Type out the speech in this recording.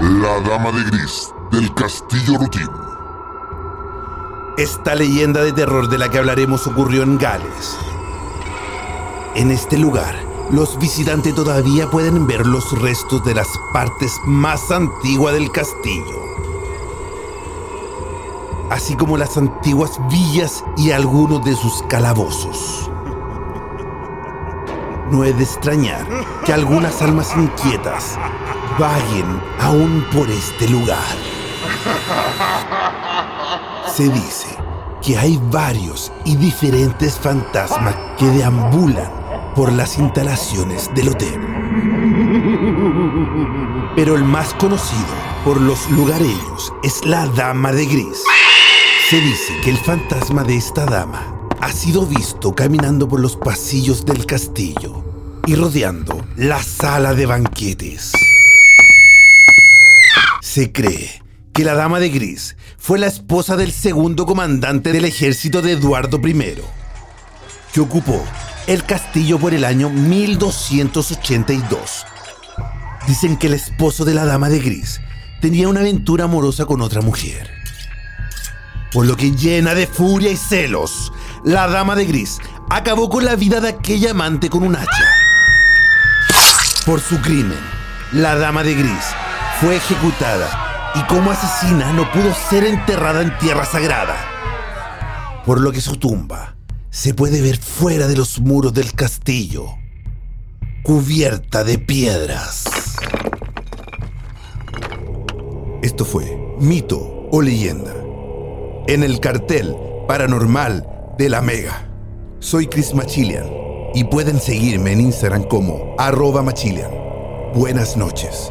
La Dama de Gris del Castillo Rutín. Esta leyenda de terror de la que hablaremos ocurrió en Gales. En este lugar, los visitantes todavía pueden ver los restos de las partes más antiguas del castillo, así como las antiguas villas y algunos de sus calabozos. No es de extrañar que algunas almas inquietas vaguen aún por este lugar. Se dice que hay varios y diferentes fantasmas que deambulan por las instalaciones del hotel. Pero el más conocido por los lugareños es la Dama de Gris. Se dice que el fantasma de esta dama ha sido visto caminando por los pasillos del castillo y rodeando la sala de banquetes. Se cree que la Dama de Gris fue la esposa del segundo comandante del ejército de Eduardo I, que ocupó el castillo por el año 1282. Dicen que el esposo de la Dama de Gris tenía una aventura amorosa con otra mujer. Por lo que llena de furia y celos, la Dama de Gris acabó con la vida de aquella amante con un hacha. Por su crimen, la Dama de Gris fue ejecutada y como asesina no pudo ser enterrada en tierra sagrada. Por lo que su tumba se puede ver fuera de los muros del castillo, cubierta de piedras. Esto fue Mito o Leyenda en el cartel paranormal de la Mega. Soy Chris Machilian y pueden seguirme en Instagram como arroba Machilian. Buenas noches.